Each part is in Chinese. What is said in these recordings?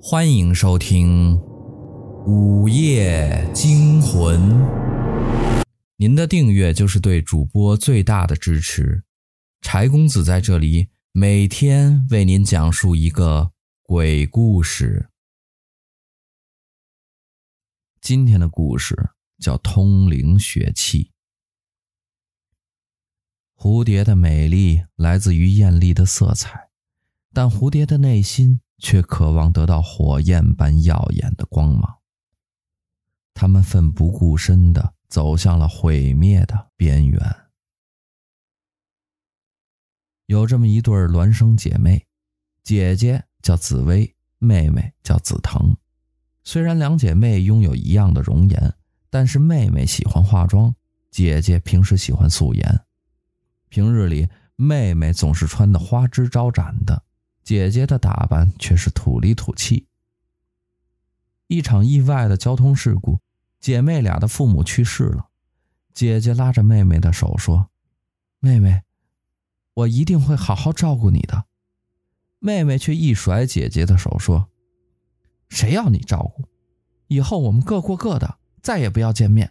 欢迎收听《午夜惊魂》。您的订阅就是对主播最大的支持。柴公子在这里每天为您讲述一个鬼故事。今天的故事叫《通灵血气》。蝴蝶的美丽来自于艳丽的色彩，但蝴蝶的内心却渴望得到火焰般耀眼的光芒。他们奋不顾身地走向了毁灭的边缘。有这么一对孪生姐妹，姐姐叫紫薇，妹妹叫紫藤。虽然两姐妹拥有一样的容颜，但是妹妹喜欢化妆，姐姐平时喜欢素颜。平日里，妹妹总是穿得花枝招展的，姐姐的打扮却是土里土气。一场意外的交通事故，姐妹俩的父母去世了。姐姐拉着妹妹的手说：“妹妹，我一定会好好照顾你的。”妹妹却一甩姐姐的手说：“谁要你照顾？以后我们各过各的，再也不要见面。”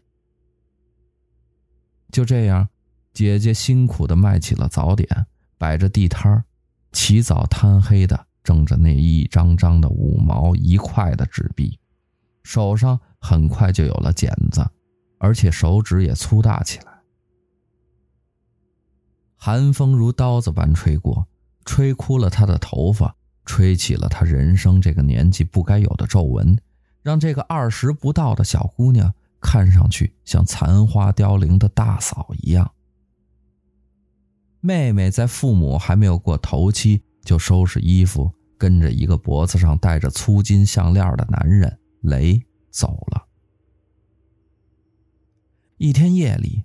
就这样。姐姐辛苦地卖起了早点，摆着地摊儿，起早贪黑的挣着那一张张的五毛一块的纸币，手上很快就有了茧子，而且手指也粗大起来。寒风如刀子般吹过，吹枯了她的头发，吹起了她人生这个年纪不该有的皱纹，让这个二十不到的小姑娘看上去像残花凋零的大嫂一样。妹妹在父母还没有过头七，就收拾衣服，跟着一个脖子上戴着粗金项链的男人雷走了。一天夜里，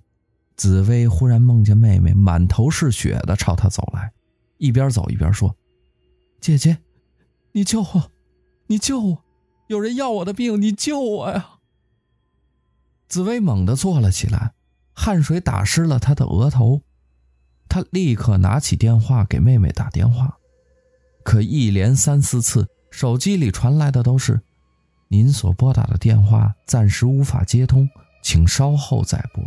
紫薇忽然梦见妹妹满头是血的朝她走来，一边走一边说：“姐姐，你救我，你救我，有人要我的命，你救我呀！”紫薇猛地坐了起来，汗水打湿了她的额头。他立刻拿起电话给妹妹打电话，可一连三四次，手机里传来的都是“您所拨打的电话暂时无法接通，请稍后再拨。”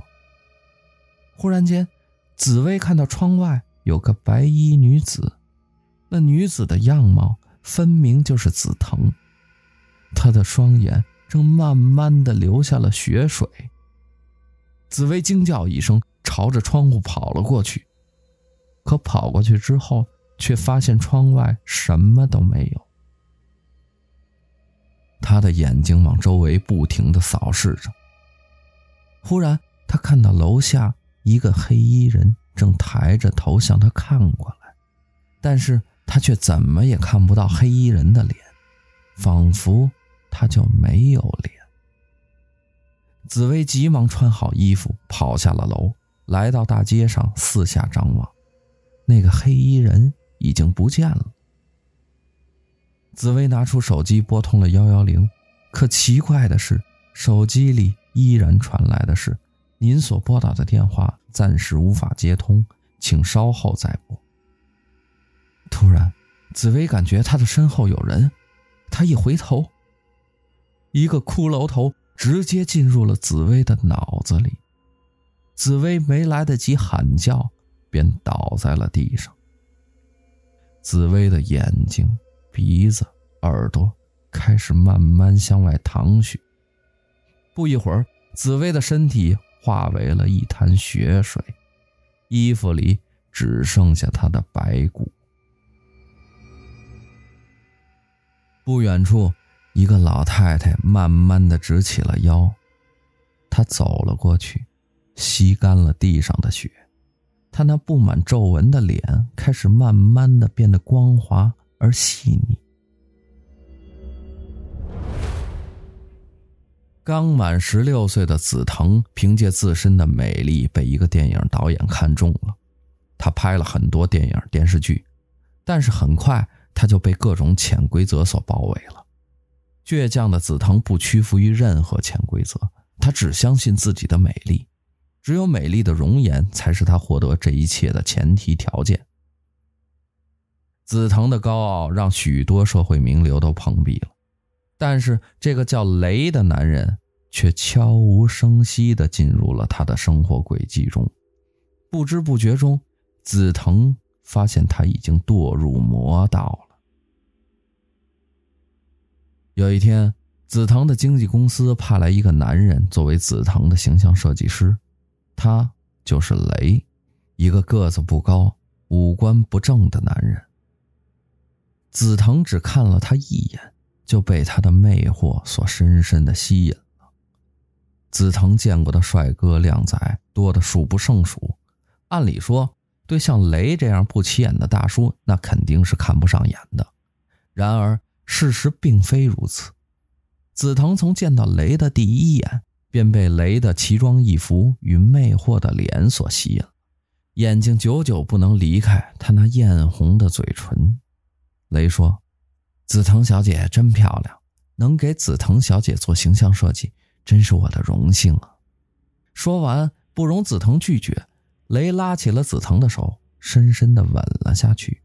忽然间，紫薇看到窗外有个白衣女子，那女子的样貌分明就是紫藤，她的双眼正慢慢的流下了血水。紫薇惊叫一声，朝着窗户跑了过去。可跑过去之后，却发现窗外什么都没有。他的眼睛往周围不停的扫视着。忽然，他看到楼下一个黑衣人正抬着头向他看过来，但是他却怎么也看不到黑衣人的脸，仿佛他就没有脸。紫薇急忙穿好衣服，跑下了楼，来到大街上，四下张望。那个黑衣人已经不见了。紫薇拿出手机拨通了幺幺零，可奇怪的是，手机里依然传来的是“您所拨打的电话暂时无法接通，请稍后再拨。”突然，紫薇感觉她的身后有人，她一回头，一个骷髅头直接进入了紫薇的脑子里。紫薇没来得及喊叫。便倒在了地上。紫薇的眼睛、鼻子、耳朵开始慢慢向外淌血。不一会儿，紫薇的身体化为了一滩血水，衣服里只剩下她的白骨。不远处，一个老太太慢慢的直起了腰，她走了过去，吸干了地上的血。他那布满皱纹的脸开始慢慢的变得光滑而细腻。刚满十六岁的紫藤凭借自身的美丽被一个电影导演看中了，他拍了很多电影电视剧，但是很快他就被各种潜规则所包围了。倔强的紫藤不屈服于任何潜规则，他只相信自己的美丽。只有美丽的容颜才是他获得这一切的前提条件。紫藤的高傲让许多社会名流都碰壁了，但是这个叫雷的男人却悄无声息地进入了他的生活轨迹中，不知不觉中，紫藤发现他已经堕入魔道了。有一天，紫藤的经纪公司派来一个男人作为紫藤的形象设计师，他就是雷，一个个子不高、五官不正的男人。紫藤只看了他一眼。就被他的魅惑所深深的吸引了。紫藤见过的帅哥靓仔多得数不胜数，按理说，对像雷这样不起眼的大叔，那肯定是看不上眼的。然而事实并非如此。紫藤从见到雷的第一眼，便被雷的奇装异服与魅惑的脸所吸引，眼睛久久不能离开他那艳红的嘴唇。雷说。紫藤小姐真漂亮，能给紫藤小姐做形象设计，真是我的荣幸啊！说完，不容紫藤拒绝，雷拉起了紫藤的手，深深的吻了下去。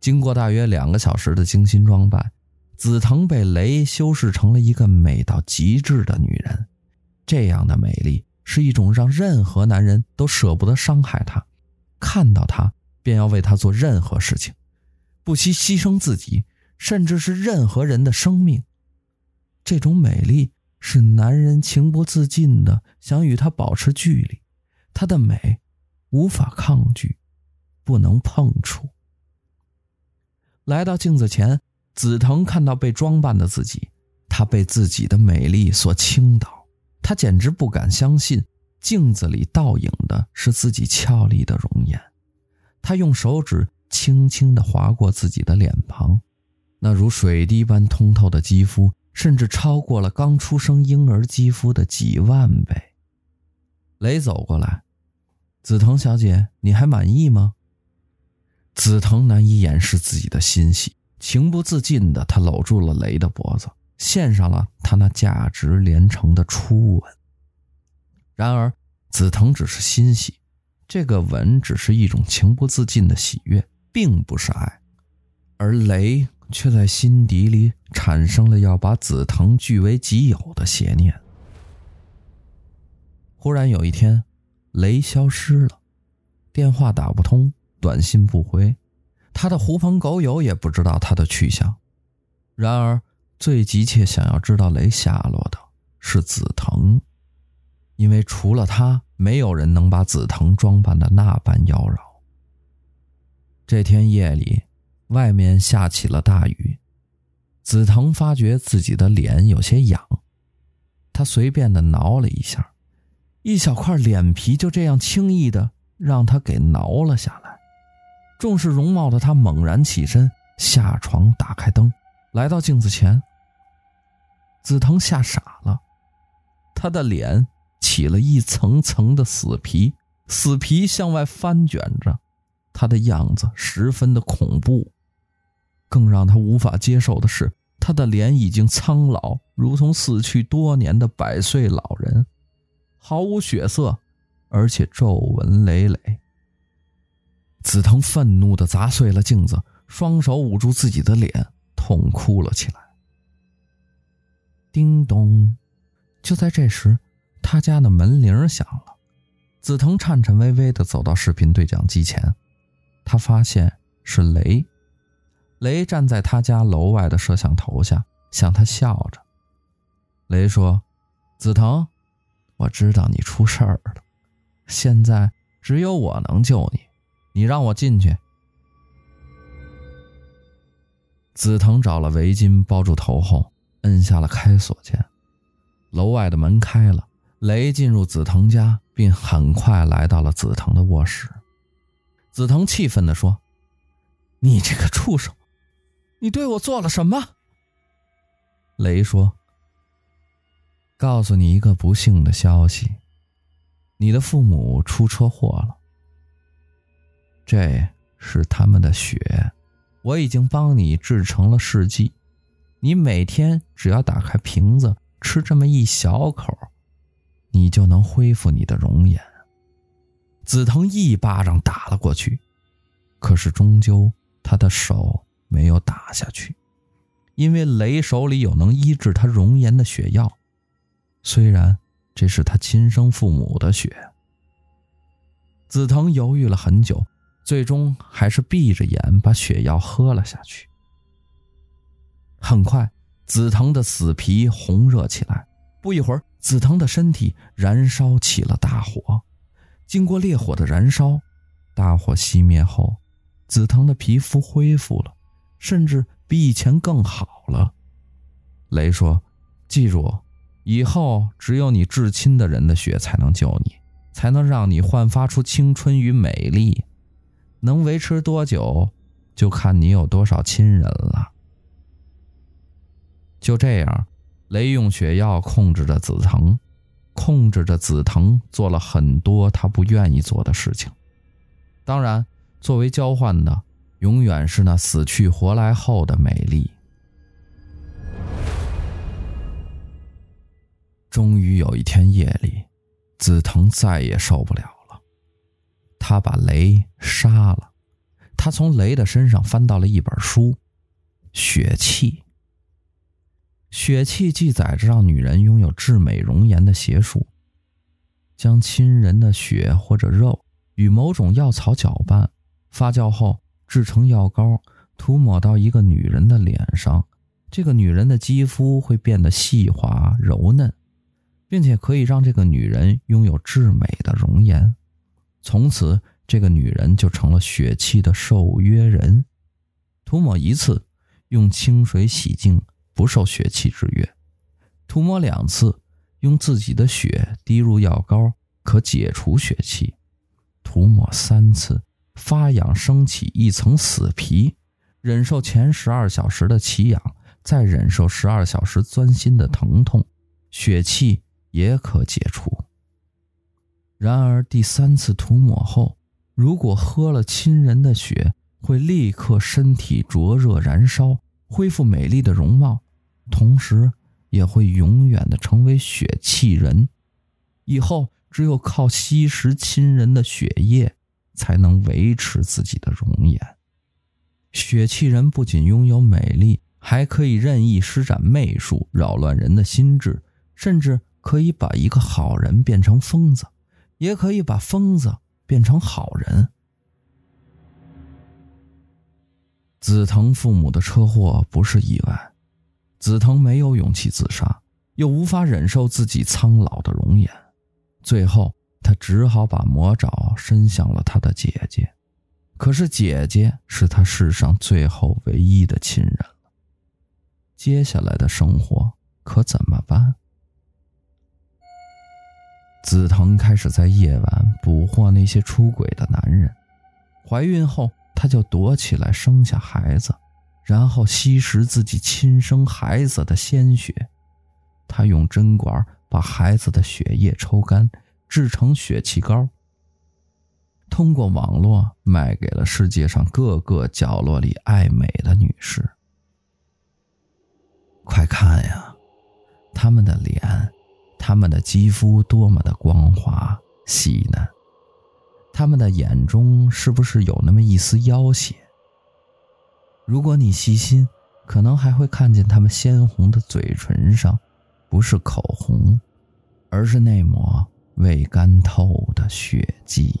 经过大约两个小时的精心装扮，紫藤被雷修饰成了一个美到极致的女人。这样的美丽是一种让任何男人都舍不得伤害她，看到她便要为她做任何事情。不惜牺牲自己，甚至是任何人的生命，这种美丽是男人情不自禁的想与她保持距离。她的美无法抗拒，不能碰触。来到镜子前，紫藤看到被装扮的自己，她被自己的美丽所倾倒，她简直不敢相信镜子里倒影的是自己俏丽的容颜。她用手指。轻轻地划过自己的脸庞，那如水滴般通透的肌肤，甚至超过了刚出生婴儿肌肤的几万倍。雷走过来，紫藤小姐，你还满意吗？紫藤难以掩饰自己的欣喜，情不自禁的，他搂住了雷的脖子，献上了他那价值连城的初吻。然而，紫藤只是欣喜，这个吻只是一种情不自禁的喜悦。并不是爱，而雷却在心底里产生了要把紫藤据为己有的邪念。忽然有一天，雷消失了，电话打不通，短信不回，他的狐朋狗友也不知道他的去向。然而，最急切想要知道雷下落的是紫藤，因为除了他，没有人能把紫藤装扮的那般妖娆。这天夜里，外面下起了大雨。紫藤发觉自己的脸有些痒，他随便的挠了一下，一小块脸皮就这样轻易的让他给挠了下来。重视容貌的他猛然起身，下床，打开灯，来到镜子前。紫藤吓傻了，他的脸起了一层层的死皮，死皮向外翻卷着。他的样子十分的恐怖，更让他无法接受的是，他的脸已经苍老，如同死去多年的百岁老人，毫无血色，而且皱纹累累。紫藤愤怒地砸碎了镜子，双手捂住自己的脸，痛哭了起来。叮咚！就在这时，他家的门铃响了。紫藤颤颤巍巍地走到视频对讲机前。他发现是雷，雷站在他家楼外的摄像头下，向他笑着。雷说：“紫藤，我知道你出事儿了，现在只有我能救你，你让我进去。”紫藤找了围巾包住头后，摁下了开锁键，楼外的门开了，雷进入紫藤家，并很快来到了紫藤的卧室。紫藤气愤地说：“你这个畜生，你对我做了什么？”雷说：“告诉你一个不幸的消息，你的父母出车祸了。这是他们的血，我已经帮你制成了试剂，你每天只要打开瓶子吃这么一小口，你就能恢复你的容颜。”紫藤一巴掌打了过去，可是终究他的手没有打下去，因为雷手里有能医治他容颜的血药，虽然这是他亲生父母的血。紫藤犹豫了很久，最终还是闭着眼把血药喝了下去。很快，紫藤的死皮红热起来，不一会儿，紫藤的身体燃烧起了大火。经过烈火的燃烧，大火熄灭后，紫藤的皮肤恢复了，甚至比以前更好了。雷说：“记住，以后只有你至亲的人的血才能救你，才能让你焕发出青春与美丽。能维持多久，就看你有多少亲人了。”就这样，雷用血药控制着紫藤，控制着紫藤做了很多他不愿意做的事情。当然，作为交换的，永远是那死去活来后的美丽。终于有一天夜里，紫藤再也受不了了，他把雷杀了。他从雷的身上翻到了一本书，《血气》。血气记载着让女人拥有至美容颜的邪术，将亲人的血或者肉与某种药草搅拌，发酵后制成药膏，涂抹到一个女人的脸上，这个女人的肌肤会变得细滑柔嫩，并且可以让这个女人拥有至美的容颜。从此，这个女人就成了血气的受约人。涂抹一次，用清水洗净。不受血气制约，涂抹两次，用自己的血滴入药膏，可解除血气；涂抹三次，发痒升起一层死皮，忍受前十二小时的奇痒，再忍受十二小时钻心的疼痛，血气也可解除。然而第三次涂抹后，如果喝了亲人的血，会立刻身体灼热燃烧，恢复美丽的容貌。同时也会永远的成为血气人，以后只有靠吸食亲人的血液，才能维持自己的容颜。血气人不仅拥有美丽，还可以任意施展媚术，扰乱人的心智，甚至可以把一个好人变成疯子，也可以把疯子变成好人。紫藤父母的车祸不是意外。紫藤没有勇气自杀，又无法忍受自己苍老的容颜，最后他只好把魔爪伸向了他的姐姐。可是姐姐是他世上最后唯一的亲人了。接下来的生活可怎么办？紫藤开始在夜晚捕获那些出轨的男人，怀孕后，她就躲起来生下孩子。然后吸食自己亲生孩子的鲜血，他用针管把孩子的血液抽干，制成血气膏，通过网络卖给了世界上各个角落里爱美的女士。快看呀，他们的脸，他们的肌肤多么的光滑细嫩，他们的眼中是不是有那么一丝妖邪？如果你细心，可能还会看见他们鲜红的嘴唇上，不是口红，而是那抹未干透的血迹。